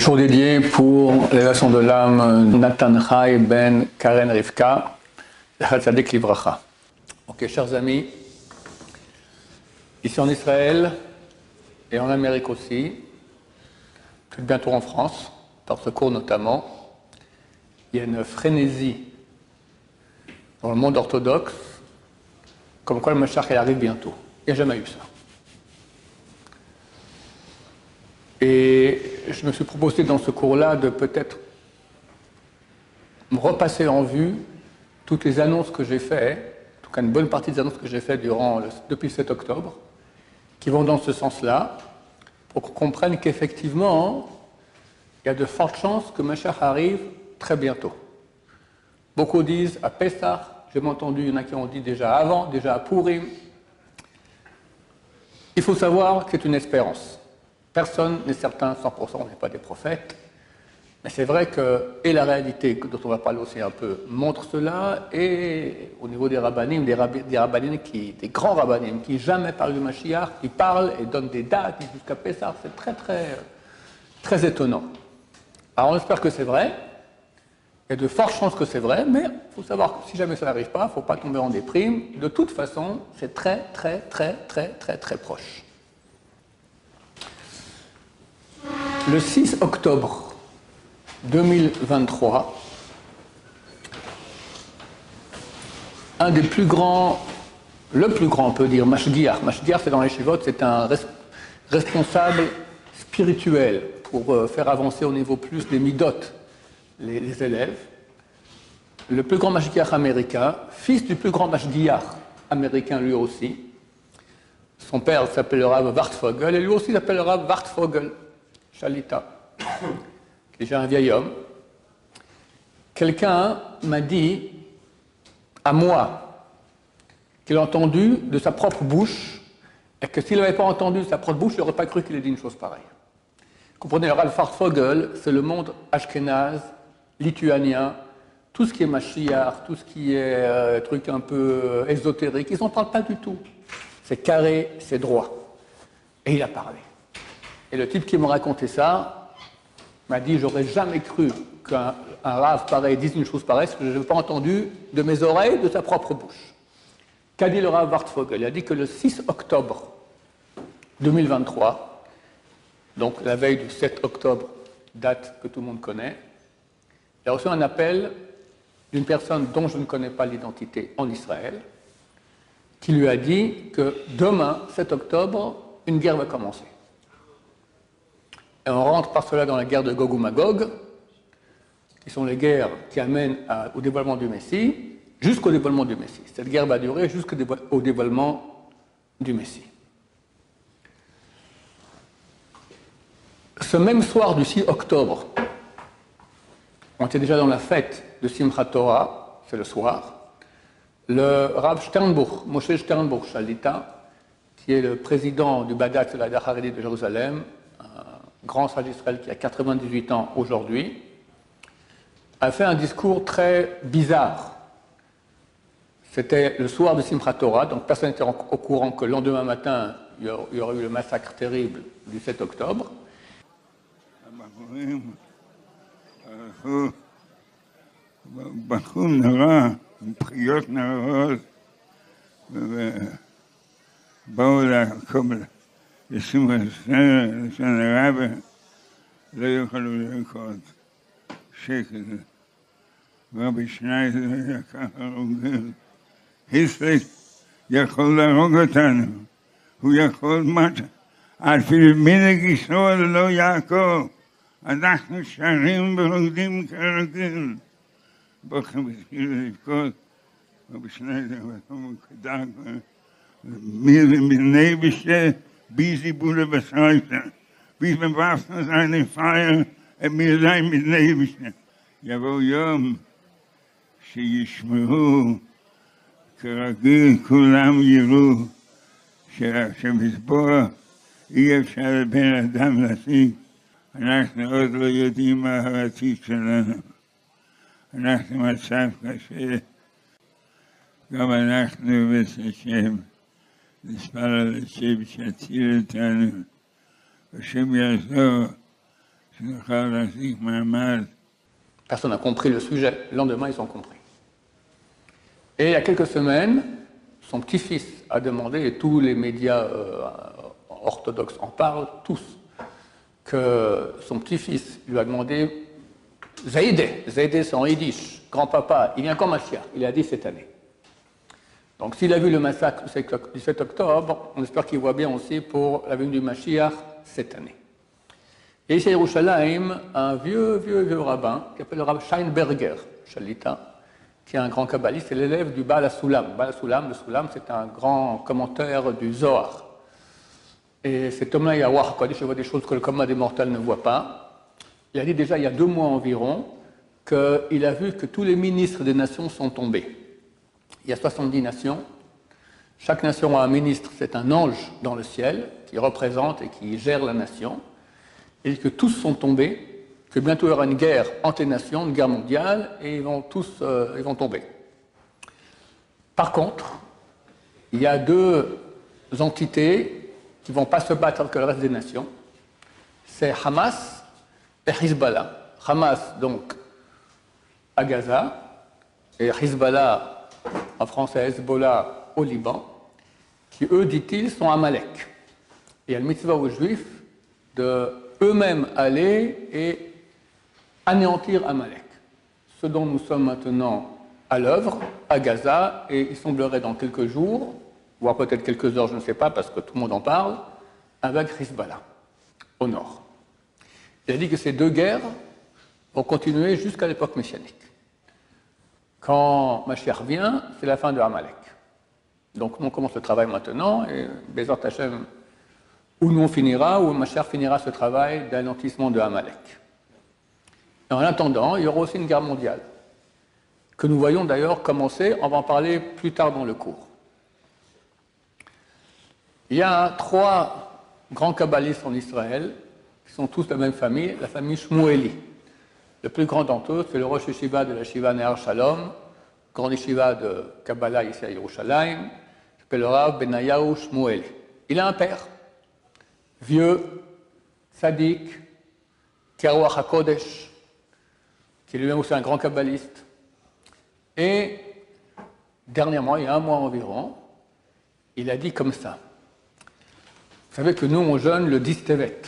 jour dédié pour l'élévation de l'âme Nathan Chai ben Karen Rivka, Chatzadik Livracha. Ok, chers amis, ici en Israël et en Amérique aussi, tout bientôt en France, par ce cours notamment, il y a une frénésie dans le monde orthodoxe, comme quoi le Mashiach arrive bientôt. Il n'y a jamais eu ça. Et je me suis proposé dans ce cours-là de peut-être repasser en vue toutes les annonces que j'ai faites, en tout cas une bonne partie des annonces que j'ai faites depuis le 7 octobre, qui vont dans ce sens-là, pour qu'on comprenne qu'effectivement, il y a de fortes chances que Mashiach arrive très bientôt. Beaucoup disent à Pessah, j'ai entendu, il y en a qui ont dit déjà avant, déjà à Purim. Il faut savoir que c'est une espérance. Personne n'est certain 100%, on n'est pas des prophètes. Mais c'est vrai que, et la réalité, dont on va parler aussi un peu, montre cela, et au niveau des rabbinim, des, des qui, des grands rabbinim, qui jamais parlent du Mashiach, qui parlent et donnent des dates jusqu'à Pessah, c'est très, très, très étonnant. Alors on espère que c'est vrai, il y a de fortes chances que c'est vrai, mais il faut savoir que si jamais ça n'arrive pas, il ne faut pas tomber en déprime. De toute façon, c'est très, très, très, très, très, très proche. Le 6 octobre 2023, un des plus grands, le plus grand, on peut dire, Mashgiach. Mashgiach, c'est dans les chivotes, c'est un responsable spirituel pour euh, faire avancer au niveau plus des midotes les, élèves. Le plus grand Mashgiach américain, fils du plus grand Mashgiach américain lui aussi. Son père s'appellera Wartfogel et lui aussi s'appellera Wartfogel. Déjà un vieil homme, quelqu'un m'a dit à moi qu'il a entendu de sa propre bouche et que s'il n'avait pas entendu de sa propre bouche, il n'aurait pas cru qu'il ait dit une chose pareille. Comprenez, le Ralph Fogel, c'est le monde ashkénaze, lituanien, tout ce qui est Mashiach, tout ce qui est euh, truc un peu euh, ésotérique, ils n'en parlent pas du tout. C'est carré, c'est droit. Et il a parlé. Et le type qui m'a raconté ça m'a dit J'aurais jamais cru qu'un rave pareil dise une chose pareille, parce que je n'avais pas entendu de mes oreilles, de sa propre bouche. Qu'a dit le rave Wartfogel Il a dit que le 6 octobre 2023, donc la veille du 7 octobre, date que tout le monde connaît, il a reçu un appel d'une personne dont je ne connais pas l'identité en Israël, qui lui a dit que demain, 7 octobre, une guerre va commencer. Et on rentre par cela dans la guerre de Gog ou Magog, qui sont les guerres qui amènent au dévoilement du Messie, jusqu'au dévoilement du Messie. Cette guerre va durer jusqu'au dévoilement du Messie. Ce même soir du 6 octobre, on était déjà dans la fête de Simchat Torah, c'est le soir, le Rav Sternbuch, Moshe Sternbuch Shalita, qui est le président du Bagat de la Haredi de Jérusalem, grand sage qui a 98 ans aujourd'hui, a fait un discours très bizarre. C'était le soir de Simchat Torah, donc personne n'était au courant que le lendemain matin, il y aurait eu le massacre terrible du 7 octobre. לשמחה לשון הרבה לא יכולו לרקוד שקט. רבי שניידר לקח הרוגל. היסטריק יכול להרוג אותנו, הוא יכול מטה. אפילו מנהג ישראל לא יעקב. אנחנו שרים ורוקדים כרגיל. בוחרים התחילו לבכות, רבי שניידר ותאמר כדאג, מירי מני בשת wie sie Bude beschreiben, wie bewaffnet seine Feier und mir sein mit Nebischen. יבוא יום שישמעו, כרגיל כולם יראו, שמסבור אי אפשר לבן אדם להשיג. אנחנו עוד לא יודעים מה העתיד שלנו. אנחנו במצב קשה, גם אנחנו בשם. נשמע על השם שיציל אותנו, השם יעזור שתוכל להחזיק מעמד Personne n'a compris le sujet. Le lendemain, ils ont compris. Et il y a quelques semaines, son petit-fils a demandé, et tous les médias euh, orthodoxes en parlent, tous, que son petit-fils lui a demandé Zaïdé, Zaïdé c'est en yiddish, grand-papa, il vient quand Mashiach Il a dit cette année. Donc s'il a vu le massacre du 7 octobre, on espère qu'il voit bien aussi pour la venue du Mashiach cette année. Et ici Yerushalayim, un vieux, vieux, vieux rabbin qui s'appelle le rabbin Scheinberger, Shalita, qui est un grand kabbaliste, c'est l'élève du Baal Sulam. Baal Sulam, le Sulam, c'est un grand commentaire du Zohar. Et cet homme-là, a voir je vois des choses que le commun des mortels ne voit pas. Il a dit déjà il y a deux mois environ qu'il a vu que tous les ministres des nations sont tombés. Il y a 70 nations. Chaque nation a un ministre, c'est un ange dans le ciel qui représente et qui gère la nation et que tous sont tombés, que bientôt il y aura une guerre entre les nations, une guerre mondiale, et ils vont tous euh, ils vont tomber. Par contre, il y a deux entités qui ne vont pas se battre avec le reste des nations. C'est Hamas et Hezbollah. Hamas, donc, à Gaza, et Hezbollah, en français Hezbollah, au Liban, qui, eux, dit-il, sont Amalek. Et il y mitzvah aux Juifs de eux-mêmes aller et anéantir Amalek. Ce dont nous sommes maintenant à l'œuvre, à Gaza, et il semblerait dans quelques jours, voire peut-être quelques heures, je ne sais pas, parce que tout le monde en parle, avec Hezbollah, au nord. Il a dit que ces deux guerres vont continuer jusqu'à l'époque messianique. Quand Mashiach vient, c'est la fin de Amalek. Donc on commence le travail maintenant, et Bézard Hachem où nous on finira, où Machar finira ce travail d'anéantissement de Amalek. En attendant, il y aura aussi une guerre mondiale, que nous voyons d'ailleurs commencer, on va en parler plus tard dans le cours. Il y a trois grands kabbalistes en Israël, qui sont tous de la même famille, la famille Shmueli. Le plus grand d'entre eux, c'est le Rosh Yeshiva de la Shiva Nehar Shalom, grand yeshiva de Kabbalah ici à Yerushalayim, s'appelle le Rav Benayahu Shmueli. Il a un père, vieux, sadique, Kerouach HaKodesh, qui lui-même aussi un grand kabbaliste. Et dernièrement, il y a un mois environ, il a dit comme ça. Vous savez que nous, on jeûne le Distevet.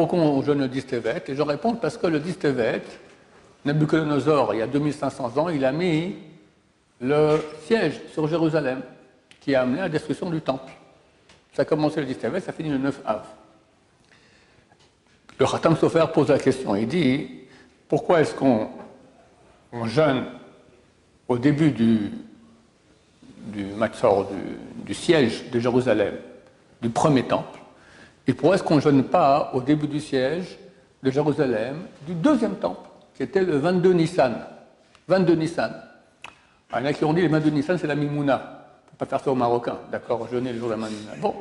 Pourquoi on jeûne le Distevet Et je réponds parce que le Distevet, Nabucodonosor, il y a 2500 ans, il a mis le siège sur Jérusalem, qui a amené à la destruction du temple. Ça a commencé le 10 ça finit le 9 Av. Le Khatam Sofer pose la question, il dit pourquoi est-ce qu'on jeûne au début du, du du, siège de Jérusalem, du premier temple, et pourquoi est-ce qu'on ne jeûne pas au début du siège de Jérusalem du deuxième temple, qui était le 22 Nissan 22 Nissan. il y en a qui ont dit le 22 Nissan, c'est la Mimouna pas faire ça aux Marocains, d'accord, jeûner le jour de la Mamina. Bon,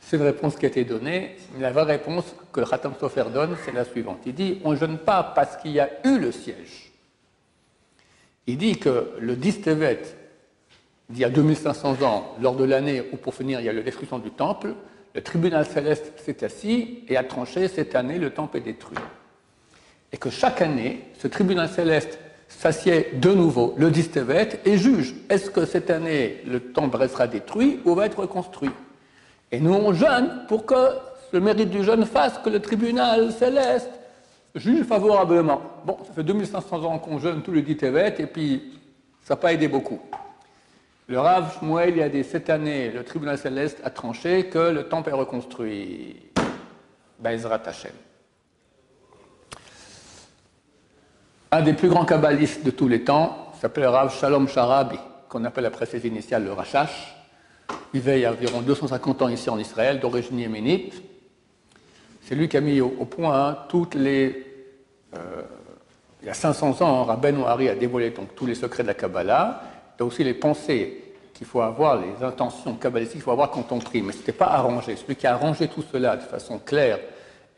c'est une réponse qui a été donnée. La vraie réponse que le Khatam Sofer donne, c'est la suivante. Il dit on ne jeûne pas parce qu'il y a eu le siège. Il dit que le 10 Tevet, d'il y a 2500 ans, lors de l'année où pour finir il y a destruction du temple, le tribunal céleste s'est assis et a tranché cette année le temple est détruit. Et que chaque année, ce tribunal céleste s'assied de nouveau le Distevet et juge est-ce que cette année le temple restera détruit ou va être reconstruit Et nous on jeûne pour que le mérite du jeûne fasse que le tribunal céleste juge favorablement. Bon, ça fait 2500 ans qu'on jeûne tout le Distevet et puis ça n'a pas aidé beaucoup. Le Rav Shmuel, il y a des cette année, le tribunal céleste a tranché que le temple est reconstruit. Bezrat Hashem. Un des plus grands kabbalistes de tous les temps s'appelle Rav Shalom Sharabi, qu'on appelle après ses initiales le Rachash. Il vit il y a environ 250 ans ici en Israël, d'origine yéménite. C'est lui qui a mis au, point toutes les. Euh, il y a 500 ans, Rabben Hari a dévoilé tous les secrets de la Kabbalah, et aussi les pensées qu'il faut avoir, les intentions kabbalistiques qu'il faut avoir quand on prie. Mais ce n'était pas arrangé. Celui qui a arrangé tout cela de façon claire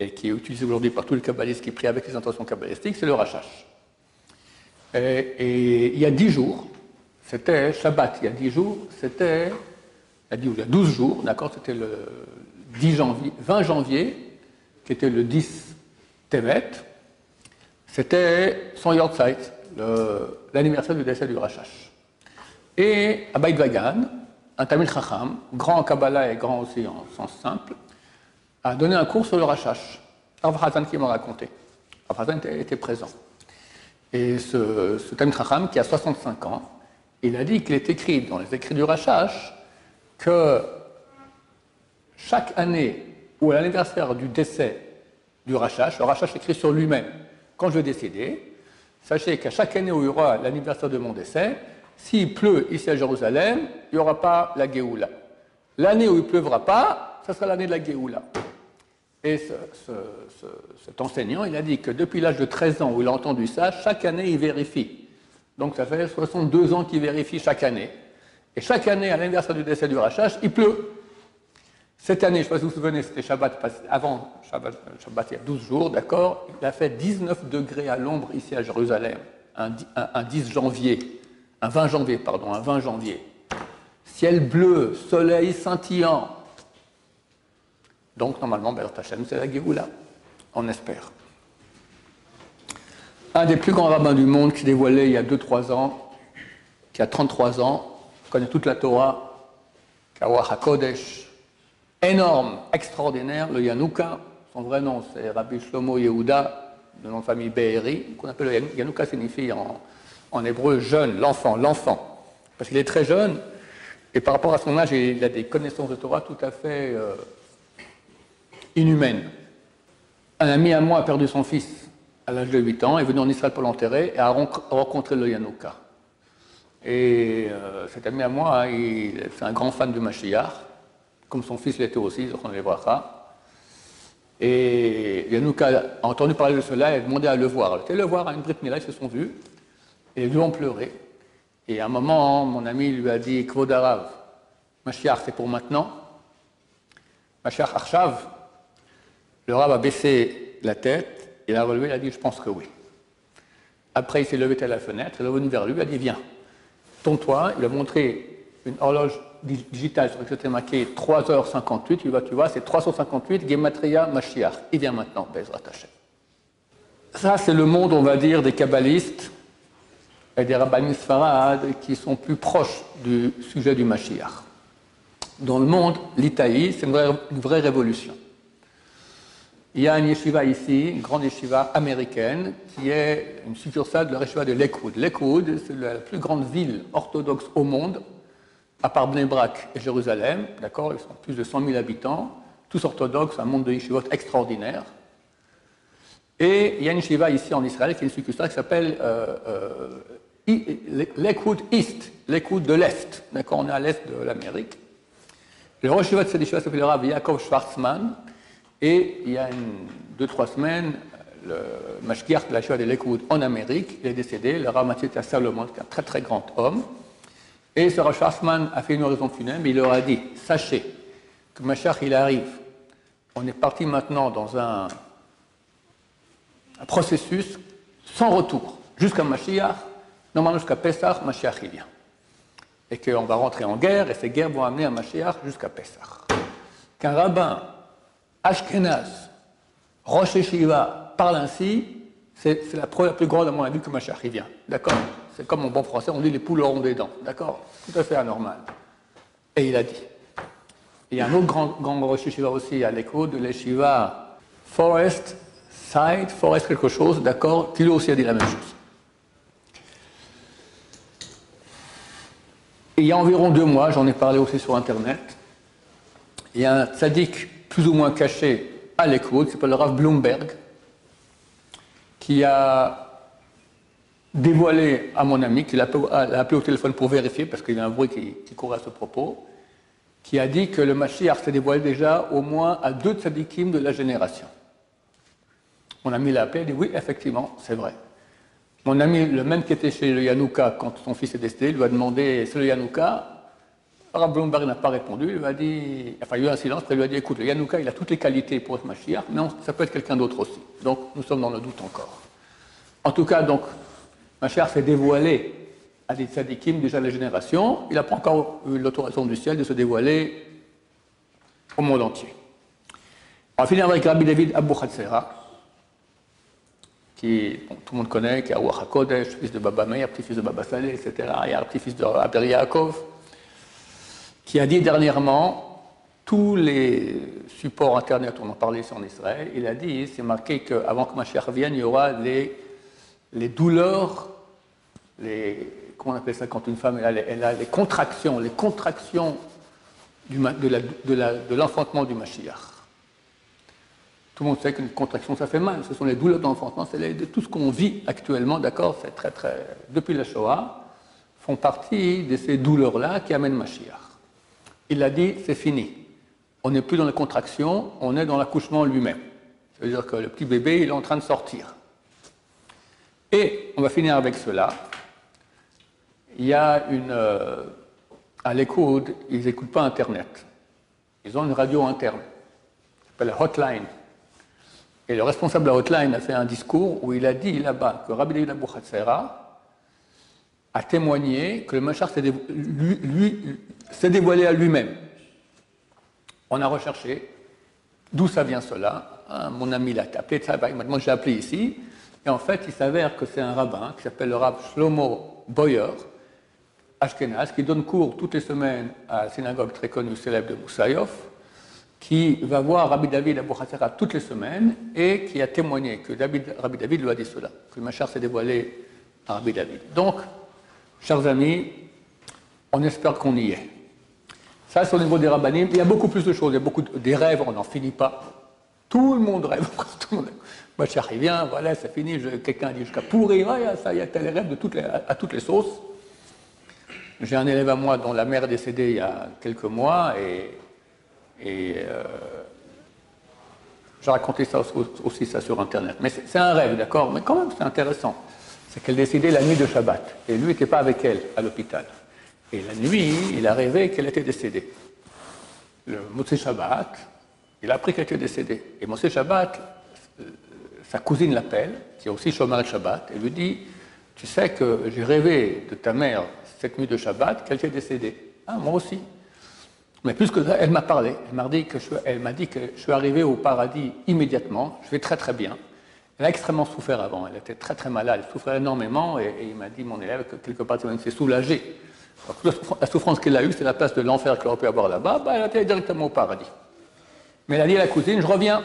et qui est utilisé aujourd'hui par tous les kabbalistes qui prient avec les intentions kabbalistiques, c'est le Rachash. Et, il y a dix jours, c'était Shabbat, il y a dix jours, c'était, il y a 12 jours, d'accord, c'était le 10 janvier, 20 janvier qui était le 10 Tevet, c'était son Yortzeit, l'anniversaire du décès du Rachash. Et à Beit Vagan, un Tamil Chacham, grand en Kabbalah et grand aussi en sens simple, a donné un cours sur le Rachash. Rav qui m'a raconté. Rav était, présent. Et ce, Tamil Chacham, qui a 65 ans, il a dit qu'il est écrit dans les écrits du Rachash que chaque année où l'anniversaire du décès du Rachash, le Rachash écrit sur lui-même, quand je vais décéder, sachez qu'à chaque année où il y aura l'anniversaire de mon décès, s'il pleut ici à Jérusalem, il n'y aura pas la Géoula. L'année où il ne pleuvra pas, ce sera l'année de la Géoula. Et cet enseignant, il a dit que depuis l'âge de 13 ans où il a entendu ça, chaque année il vérifie. Donc ça fait 62 ans qu'il vérifie chaque année. Et chaque année, à l'anniversaire du décès du Rachash, il pleut. Cette année, je ne sais pas si vous vous souvenez, c'était Shabbat, avant Shabbat, il y a 12 jours, d'accord? Il a fait 19 degrés à l'ombre ici à Jérusalem, un, 10 janvier, un 20 janvier, pardon, un 20 janvier. Ciel bleu, soleil scintillant. Donc, normalement, ben, Hachem, c'est la Géoula. On espère. Un des plus grands rabbins du monde qui dévoilé il y a 2-3 ans, qui a 33 ans, connaît toute la Torah, Kawa HaKodesh, énorme, extraordinaire, le Yanouka. Son vrai nom, c'est Rabbi Shlomo Yehuda, de nom de famille Be'eri, qu'on appelle le Yanouka, signifie en, hébreu jeune, l'enfant, l'enfant. Parce qu'il est très jeune, et par rapport à son âge, il a des connaissances de Torah tout à fait euh, inhumaines. Un ami à moi a perdu son fils à l'âge de 8 ans, est venu en Israël pour l'enterrer et a rencontré le Yanouka. Et euh, cet ami à moi, c'est un grand fan de Mashiach comme son fils l'était aussi, Et Yanouka a entendu parler de cela et a demandé à le voir. Il était le voir à une brite ils se sont vus, et ils ont pleuré. Et à un moment, mon ami lui a dit Kvodarav, Mashiach, c'est pour maintenant Mashiach Arshav, le rab a baissé la tête, il a relevé, il a dit Je pense que oui. Après, il s'est levé à la fenêtre, il est venu vers lui, il a dit Viens, tourne-toi. Il a montré une horloge digital sur lequel marqué 3h58, tu vois, tu vois c'est 358 Gematria Mashiach. Il vient maintenant, Bezrat Hashem. Ça, c'est le monde, on va dire, des kabbalistes et des rabbinis farad qui sont plus proches du sujet du Mashiach. Dans le monde, l'Itaï, c'est une vraie, révolution. Il y a une yeshiva ici, une grande yeshiva américaine, qui est une succursale de la yeshiva de Lakewood. Lakewood, c'est la plus grande ville orthodoxe au monde, à part Bnebrak et Jérusalem, d'accord, ils sont plus de 100 000 habitants, tous orthodoxes, un monde de yeshivot extraordinaire. Et il y a une yeshiva ici en Israël qui est une succursale qui s'appelle euh, euh, Lakewood East, Lakewood de l'Est, d'accord, on est à l'Est de l'Amérique. De cette yeshiva s'appelle le Rav Yaakov Schwarzman, et il y a une, deux, trois semaines, le mashkiach de la yeshiva de Lakewood en Amérique, il est décédé, le Rav Mathieu Salomon, qui est un très très grand homme, et ce Rosh a fait une oraison funèbre, il leur a dit Sachez que Mashiach, il arrive. On est parti maintenant dans un, processus sans retour, jusqu'à Mashiach, normalement jusqu'à Pessah, Mashiach il vient. Et qu'on va rentrer en guerre, et ces guerres vont amener à Mashiach jusqu'à Pessah. Qu'un rabbin Ashkenaz, Rosh Shiva, parle ainsi, c'est la la plus grande à mon avis que Mashiach il vient. D'accord? C'est comme en bon français, on dit les poules auront des dents. D'accord? Tout à fait anormal. Et il a dit. Il y a un autre grand, grand Rosh aussi à l'écho de l'Eshiva Forest Side, Forest quelque chose, d'accord? Qui lui aussi a dit la même chose. Il y a environ deux mois, j'en ai parlé aussi sur Internet, il y a un tzaddik plus ou moins caché à l'écho, qui s'appelle le Rav Bloomberg, qui a dévoilé à mon ami, qu'il a appelé au téléphone pour vérifier, parce qu'il y a un bruit qui, courait à ce propos, qui a dit que le Mashiach s'est dévoilé déjà au moins à deux tzadikim de la génération. Mon ami l'a appelé, il a dit oui, effectivement, c'est vrai. Mon ami, le même qui était chez le Yanouka quand son fils est décédé, lui a demandé c'est le Yanouka. Rav Bloomberg n'a pas répondu, il lui a dit, enfin il y a eu un silence, il lui a dit écoute, le Yanouka il a toutes les qualités pour être Mashiach, mais ça peut être quelqu'un d'autre aussi. Donc nous sommes dans le doute encore. En tout cas, donc, Machar s'est dévoilé à des tzadikim déjà la génération, il n'a pas encore eu l'autorisation du ciel de se dévoiler au monde entier. On va finir avec Rabbi David Abu Khatsera, qui tout le monde connaît, qui est Aouach HaKodesh, fils de Baba Meir, petit-fils de Baba Saleh, etc., et petit-fils Rabbi Yaakov, qui a dit dernièrement, tous les supports internet, on en parlait sur en Israël, il a dit, c'est marqué qu'avant que Mashiach revienne, il y aura les, les douleurs, les, comment on appelle ça quand une femme elle a, les contractions, les contractions du, de l'enfantement du Mashiach. Tout le monde sait qu'une contraction, ça fait mal. Ce sont les douleurs d'enfantement, c'est tout ce qu'on vit actuellement, d'accord C'est très, très. Depuis la Shoah, font partie de ces douleurs-là qui amènent Mashiach. Il a dit, c'est fini. On n'est plus dans la contraction, on est dans l'accouchement lui-même. Ça veut dire que le petit bébé, il est en train de sortir. Et on va finir avec cela. Il y a une. Euh, à l'écoute, ils n'écoutent pas Internet. Ils ont une radio interne, s'appelle Hotline. Et le responsable de la hotline a fait un discours où il a dit là-bas que Rabbi David Abou a témoigné que le Machar s'est dévoilé, à lui-même. On a recherché d'où ça vient cela. Ah, mon ami l'a appelé, moi j'ai appelé ici. Et en fait, il s'avère que c'est un rabbin qui s'appelle le rabbin Shlomo Boyer, Ashkenaz, qui donne cours toutes les semaines à la synagogue très connue, célèbre de Moussaïov qui va voir Rabbi David Abou Hassara toutes les semaines et qui a témoigné que Rabbi David lui a dit cela, que Machar s'est dévoilé à Rabbi David. Donc, chers amis, on espère qu'on y est. Ça, c'est au niveau des rabbinim. Il y a beaucoup plus de choses. Il y a beaucoup de, des rêves, on n'en finit pas. Tout le monde rêve. Tout le monde voilà, c'est fini. Quelqu'un dit jusqu'à pourrir, ça, il y a tel rêve toutes à toutes les sauces. J'ai un élève à moi dont la mère est décédée il y a quelques mois et et euh, j'ai raconté ça aussi, ça sur Internet. Mais c'est un rêve, d'accord? Mais quand même, c'est intéressant. C'est qu'elle décidait la nuit de Shabbat. Et lui n'était pas avec elle à l'hôpital. Et la nuit, il a rêvé qu'elle était décédée. Le Moshe Shabbat, il a appris qu'elle était décédée. Et Moshe Shabbat, euh, sa cousine l'appelle, qui est aussi Shomer Shabbat, et lui dit Tu sais que j'ai rêvé de ta mère cette nuit de Shabbat qu'elle était décédée. Ah, moi aussi. Mais plus que ça, elle m'a parlé. Elle m'a dit, que je, suis arrivé au paradis immédiatement. Je vais très très bien. Elle a extrêmement souffert avant. Elle était très très malade. Elle souffrait énormément. Et, il m'a dit, mon élève, que quelque part, elle s'est soulagée. La souffrance qu'elle a eue, c'est la place de l'enfer qu'elle aurait pu avoir là-bas. Bah, elle été directement au paradis. Mais elle a dit à la cousine, je reviens.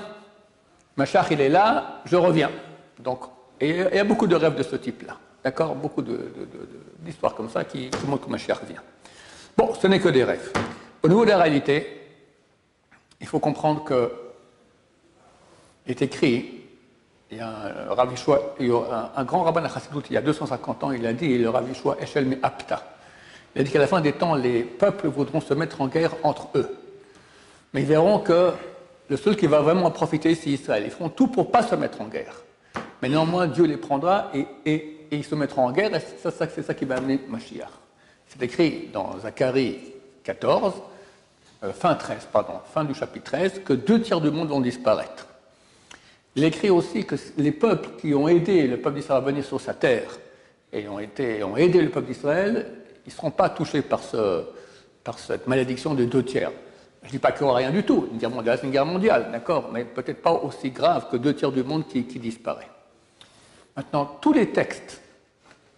Machar, il est là, je reviens. Donc, et il y a beaucoup de rêves de ce type-là. D'accord? Beaucoup d'histoires comme ça qui, montrent que Machar revient. Bon, ce n'est que des rêves. Au niveau de la réalité, il faut comprendre que est écrit, il y a un, grand rabbin de il y a 250 ans, il a dit, le Ravishwa Eshel Me Apta. Il a dit qu'à la fin des temps, les peuples voudront se mettre en guerre entre eux. Mais ils verront que le seul qui va vraiment en profiter, c'est Israël. Ils feront tout pour ne pas se mettre en guerre. Mais néanmoins, Dieu les prendra et, ils se mettront en guerre, et c'est ça, ça, qui va amener Mashiach. C'est écrit dans Zacharie 14, euh, fin 13, pardon, fin du chapitre 13, que deux tiers du monde vont disparaître. Il écrit aussi que les peuples qui ont aidé le peuple d'Israël à venir sur sa terre et ont, été, ont aidé le peuple d'Israël, ils ne seront pas touchés par, ce, par cette malédiction de deux tiers. Je ne dis pas qu'il n'y aura rien du tout. Une guerre mondiale, c'est une guerre mondiale, d'accord, mais peut-être pas aussi grave que deux tiers du monde qui, qui disparaît. Maintenant, tous les textes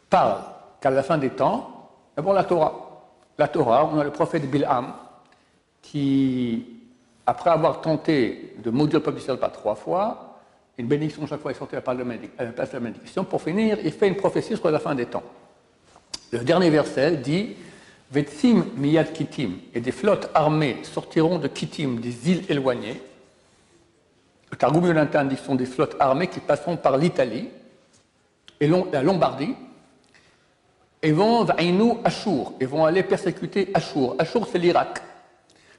parlent qu'à la fin des temps, d'abord la Torah. La Torah, on a le prophète Bilham, qui, après avoir tenté de maudire le peuple d'Israël par trois fois, une bénédiction chaque fois est sortie à la place de la bénédiction, pour finir, il fait une prophétie sur la fin des temps. Le dernier verset dit Vetsim miyad kitim, et des flottes armées sortiront de Kitim, des îles éloignées. Le Targum dit ce sont des flottes armées qui passeront par l'Italie et la Lombardie, et vont Ashur, et vont aller persécuter Ashur. Ashur, c'est l'Irak.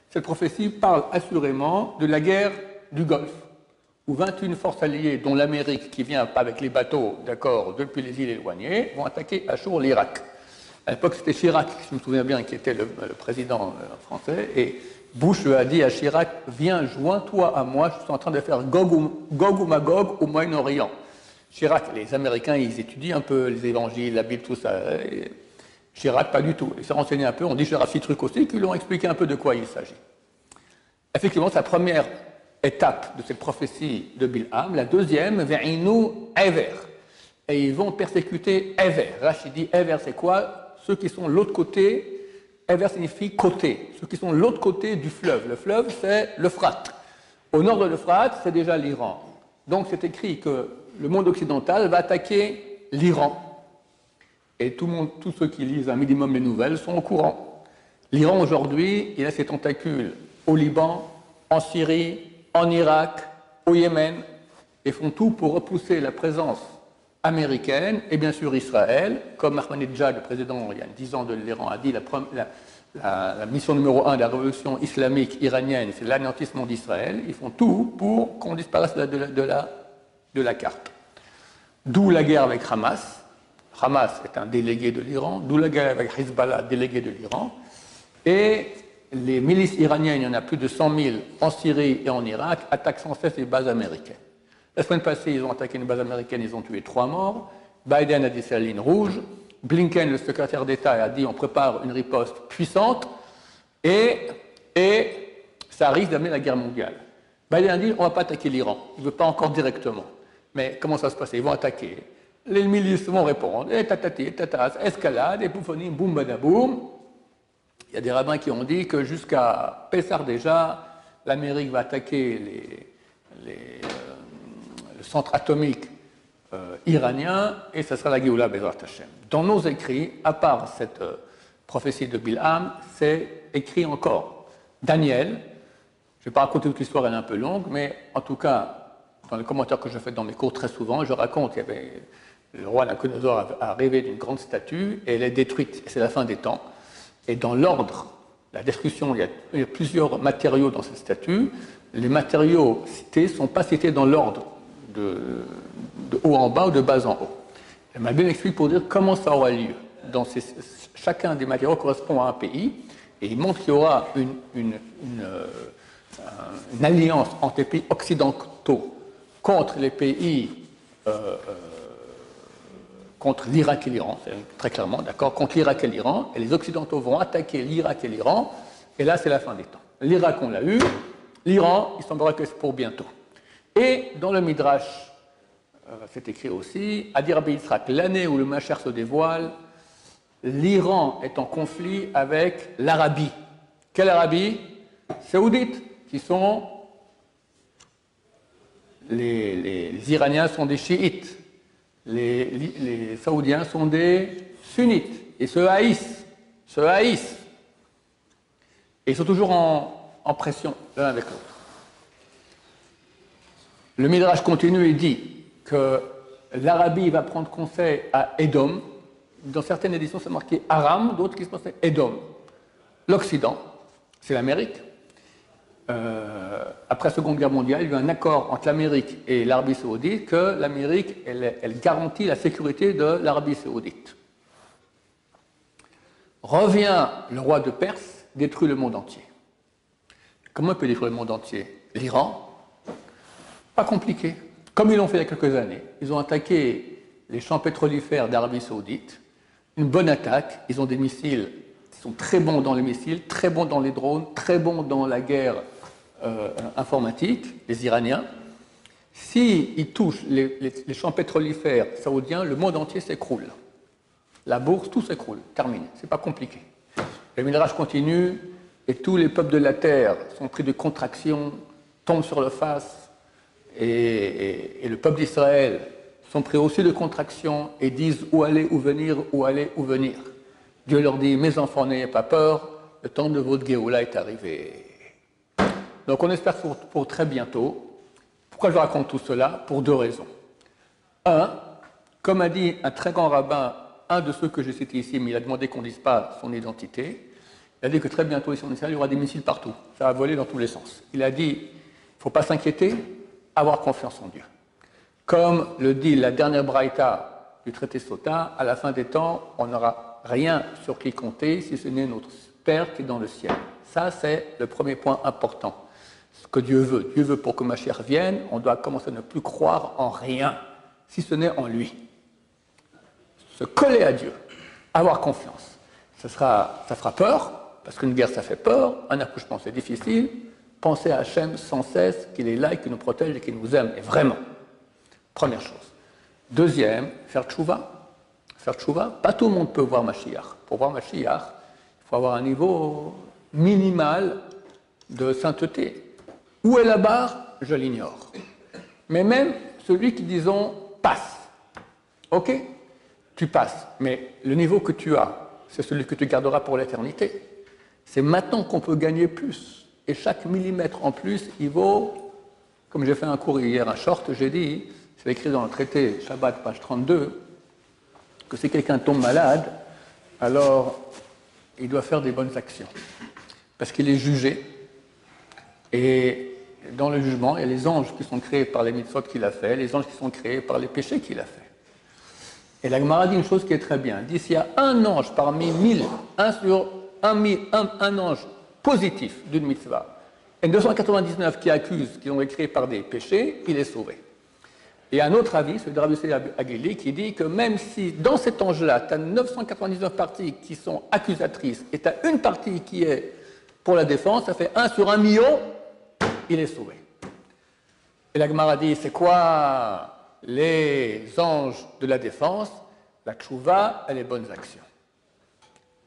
Cette prophétie parle assurément de la guerre du Golfe, où 21 forces alliées, dont l'Amérique, qui vient avec les bateaux, d'accord, depuis les îles éloignées, vont attaquer Achour l'Irak. À l'époque, c'était Chirac, si je me souviens bien, qui était le, président euh, français, et Bush a dit à Chirac Viens, joins-toi à moi, je suis en train de faire Gog ou, Magog au Moyen-Orient. Chirac, les Américains, ils étudient un peu les évangiles, la Bible, tout ça. Chirac, pas du tout. Il s'est renseigné un peu, on dit Chirac truc aussi, qui lui ont expliqué un peu de quoi il s'agit. Effectivement, sa première étape de cette prophétie de Bilham. La deuxième, Ve'inu Ever. Et ils vont persécuter Ever. Rachid dit Ever, c'est quoi? Ceux qui sont l'autre côté. Ever signifie côté. Ceux qui sont l'autre côté du fleuve. Le fleuve, c'est l'Euphrate. Au nord de l'Euphrate, c'est déjà l'Iran. Donc c'est écrit que le monde occidental va attaquer l'Iran. Et tout tous ceux qui lisent un minimum les nouvelles sont au courant. L'Iran aujourd'hui, il a ses tentacules au Liban, en Syrie, en Irak, au Yémen, et font tout pour repousser la présence américaine et bien sûr Israël, comme Ahmadinejad, le président il y a dix ans de l'Iran, a dit la, mission numéro un de la révolution islamique iranienne, c'est l'anéantissement d'Israël. Ils font tout pour qu'on disparaisse de la carte. D'où la guerre avec Hamas. Hamas est un délégué de l'Iran, d'où la guerre avec Hezbollah, délégué de l'Iran. Et les milices iraniennes, il y en a plus de 100 000 en Syrie et en Irak, attaquent sans cesse les bases américaines. La semaine passée, ils ont attaqué une base américaine, ils ont tué trois morts. Biden a dit c'est la ligne rouge. Blinken, le secrétaire d'État, a dit on prépare une riposte puissante et, ça risque d'amener la guerre mondiale. Biden a dit on ne va pas attaquer l'Iran. Il ne veut pas encore directement. Mais comment ça se passe Ils vont attaquer. Les milices vont répondre. Et tatati, tatas, escalade, et bouffonie, boum, badaboum. Il y a des rabbins qui ont dit que jusqu'à Pessar déjà, l'Amérique va attaquer euh, le centre atomique euh, iranien et ce sera la Géoula Bezrat Hashem. Dans nos écrits, à part cette euh, prophétie de Bilham, c'est écrit encore. Daniel, je ne vais pas raconter toute l'histoire, elle est un peu longue, mais en tout cas, dans les commentaires que je fais dans mes cours très souvent, je raconte qu'il y avait le roi Nabucodonosor a rêvé d'une grande statue et elle est détruite, c'est la fin des temps. Et dans l'ordre, la destruction, il y, a, plusieurs matériaux dans cette statue. Les matériaux cités ne sont pas cités dans l'ordre de, haut en bas ou de bas en haut. Elle m'a bien expliqué pour dire comment ça aura lieu. Dans chacun des matériaux correspond à un pays et il montre qu'il y aura une, une, euh, alliance entre les pays occidentaux contre les pays euh, euh, contre l'Irak et l'Iran, très clairement, d'accord, contre l'Irak et l'Iran, et les Occidentaux vont attaquer l'Irak et l'Iran, et là c'est la fin des temps. L'Irak on l'a eu, l'Iran, il semblera que c'est pour bientôt. Et dans le Midrash, euh, c'est écrit aussi, à dire l'année où le Macher se dévoile, l'Iran est en conflit avec l'Arabie. Quelle Arabie? Saoudite, qui sont les, les Iraniens sont des chiites les, Saoudiens sont des sunnites et se haïssent, se haïssent. Et ils sont toujours en, pression l'un avec l'autre. Le Midrash continue et dit que l'Arabie va prendre conseil à Edom. Dans certaines éditions, c'est marqué Aram, d'autres qui se pensent Edom. L'Occident, c'est l'Amérique. Euh, après la Seconde Guerre mondiale, il y a eu un accord entre l'Amérique et l'Arabie saoudite que l'Amérique, elle, garantit la sécurité de l'Arabie saoudite. Revient le roi de Perse, détruit le monde entier. Comment peut détruire le monde entier? L'Iran Pas compliqué. Comme ils l'ont fait il y a quelques années, ils ont attaqué les champs pétrolifères d'Arabie saoudite. Une bonne attaque. Ils ont des missiles ils sont très bons dans les missiles, très bons dans les drones, très bons dans la guerre euh, informatique, les Iraniens, s'ils touchent les, champs pétrolifères saoudiens, le monde entier s'écroule. La bourse, tout s'écroule, terminé. C'est pas compliqué. Le minérage continue et tous les peuples de la terre sont pris de contraction, tombent sur le face, et, et le peuple d'Israël sont pris aussi de contraction et disent où aller, où venir, où aller, où venir. Dieu leur dit Mes enfants, n'ayez pas peur, le temps de votre Géoula est arrivé. Donc on espère pour, très bientôt. Pourquoi je raconte tout cela? Pour deux raisons. Un, comme a dit un très grand rabbin, un de ceux que j'ai cités ici, mais il a demandé qu'on ne dise pas son identité, il a dit que très bientôt ici en Israël, il y aura des missiles partout. Ça va voler dans tous les sens. Il a dit, il ne faut pas s'inquiéter, avoir confiance en Dieu. Comme le dit la dernière braïta du traité Sota, à la fin des temps, on n'aura rien sur qui compter si ce n'est notre Père qui est dans le ciel. Ça, c'est le premier point important ce que Dieu veut. Dieu veut pour que ma chère vienne, on doit commencer à ne plus croire en rien, si ce n'est en lui. Se coller à Dieu, avoir confiance. Ça, sera, ça fera peur, parce qu'une guerre, ça fait peur, un accouchement, c'est difficile, Pensez à Hachem sans cesse, qu'il est là et qu'il nous protège et qu'il nous aime, et vraiment. Première chose. Deuxième, faire tchouva. Faire tchouva, pas tout le monde peut voir Mashiach. Pour voir Mashiach, il faut avoir un niveau minimal de sainteté. Où est la barre? Je l'ignore. Mais même celui qui, disons, passe. Ok? Tu passes. Mais le niveau que tu as, c'est celui que tu garderas pour l'éternité. C'est maintenant qu'on peut gagner plus. Et chaque millimètre en plus, il vaut, comme j'ai fait un cours hier, un short, j'ai dit, c'est écrit dans le traité Shabbat, page 32, que si quelqu'un tombe malade, alors il doit faire des bonnes actions. Parce qu'il est jugé. Et dans le jugement, il y a les anges qui sont créés par les mitzvot qu'il a fait, les anges qui sont créés par les péchés qu'il a fait. Et la Gemara dit une chose qui est très bien. Elle dit s'il y a un ange parmi mille, un sur un, un, ange positif d'une mitzvah, et 299 qui accusent qu'ils ont été créés par des péchés, il est sauvé. Et un autre avis, celui de Rabbi Aguili, qui dit que même si dans cet ange-là, tu as 999 parties qui sont accusatrices et tu as une partie qui est pour la défense, ça fait 1 sur 1 million, il est sauvé. Et la Gemara dit c'est quoi les anges de la défense, la tchouva et les bonnes actions.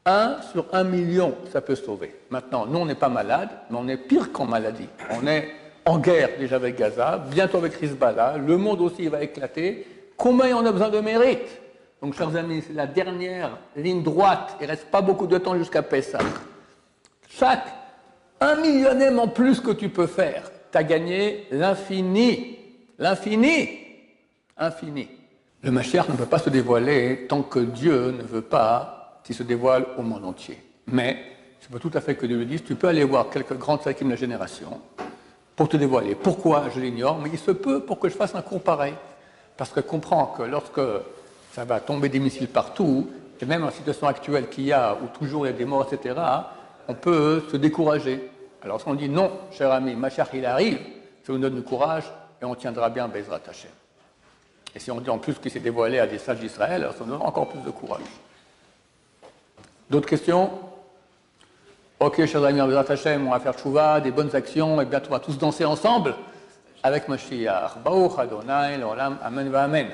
Un sur un million, ça peut sauver. Maintenant, nous, on n'est pas malade, mais on est pire qu'en maladie. On est en guerre déjà avec Gaza, bientôt avec Hezbollah, le monde aussi va éclater. Combien on a besoin de mérite? Donc, chers amis, c'est la dernière ligne droite. Il ne reste pas beaucoup de temps jusqu'à Pessah. Chaque un millionième en plus que tu peux faire, tu as gagné l'infini. L'infini infini. Le Mashiach ne peut pas se dévoiler tant que Dieu ne veut pas qu'il se dévoile au monde entier. Mais, je peux tout à fait que Dieu le dise, tu peux aller voir quelques grands tzadikim de la génération pour te dévoiler. Pourquoi? Je l'ignore, mais il se peut pour que je fasse un cours pareil. Parce que comprends que lorsque ça va tomber des missiles partout, et même en situation actuelle qu'il y a, où toujours il y a des morts, etc., on peut se décourager. Alors si on dit non, cher ami, Mashiach il arrive, ça nous donne du courage et on tiendra bien Bezrat Hashem. Et si on dit en plus qu'il s'est dévoilé à des sages d'Israël, ça nous donne encore plus de courage. D'autres questions? Ok, chers amis, on va faire tchouva, des bonnes actions, et bientôt on va tous danser ensemble avec Mashiach. Baruch Adonai, l'olam, amen va amen.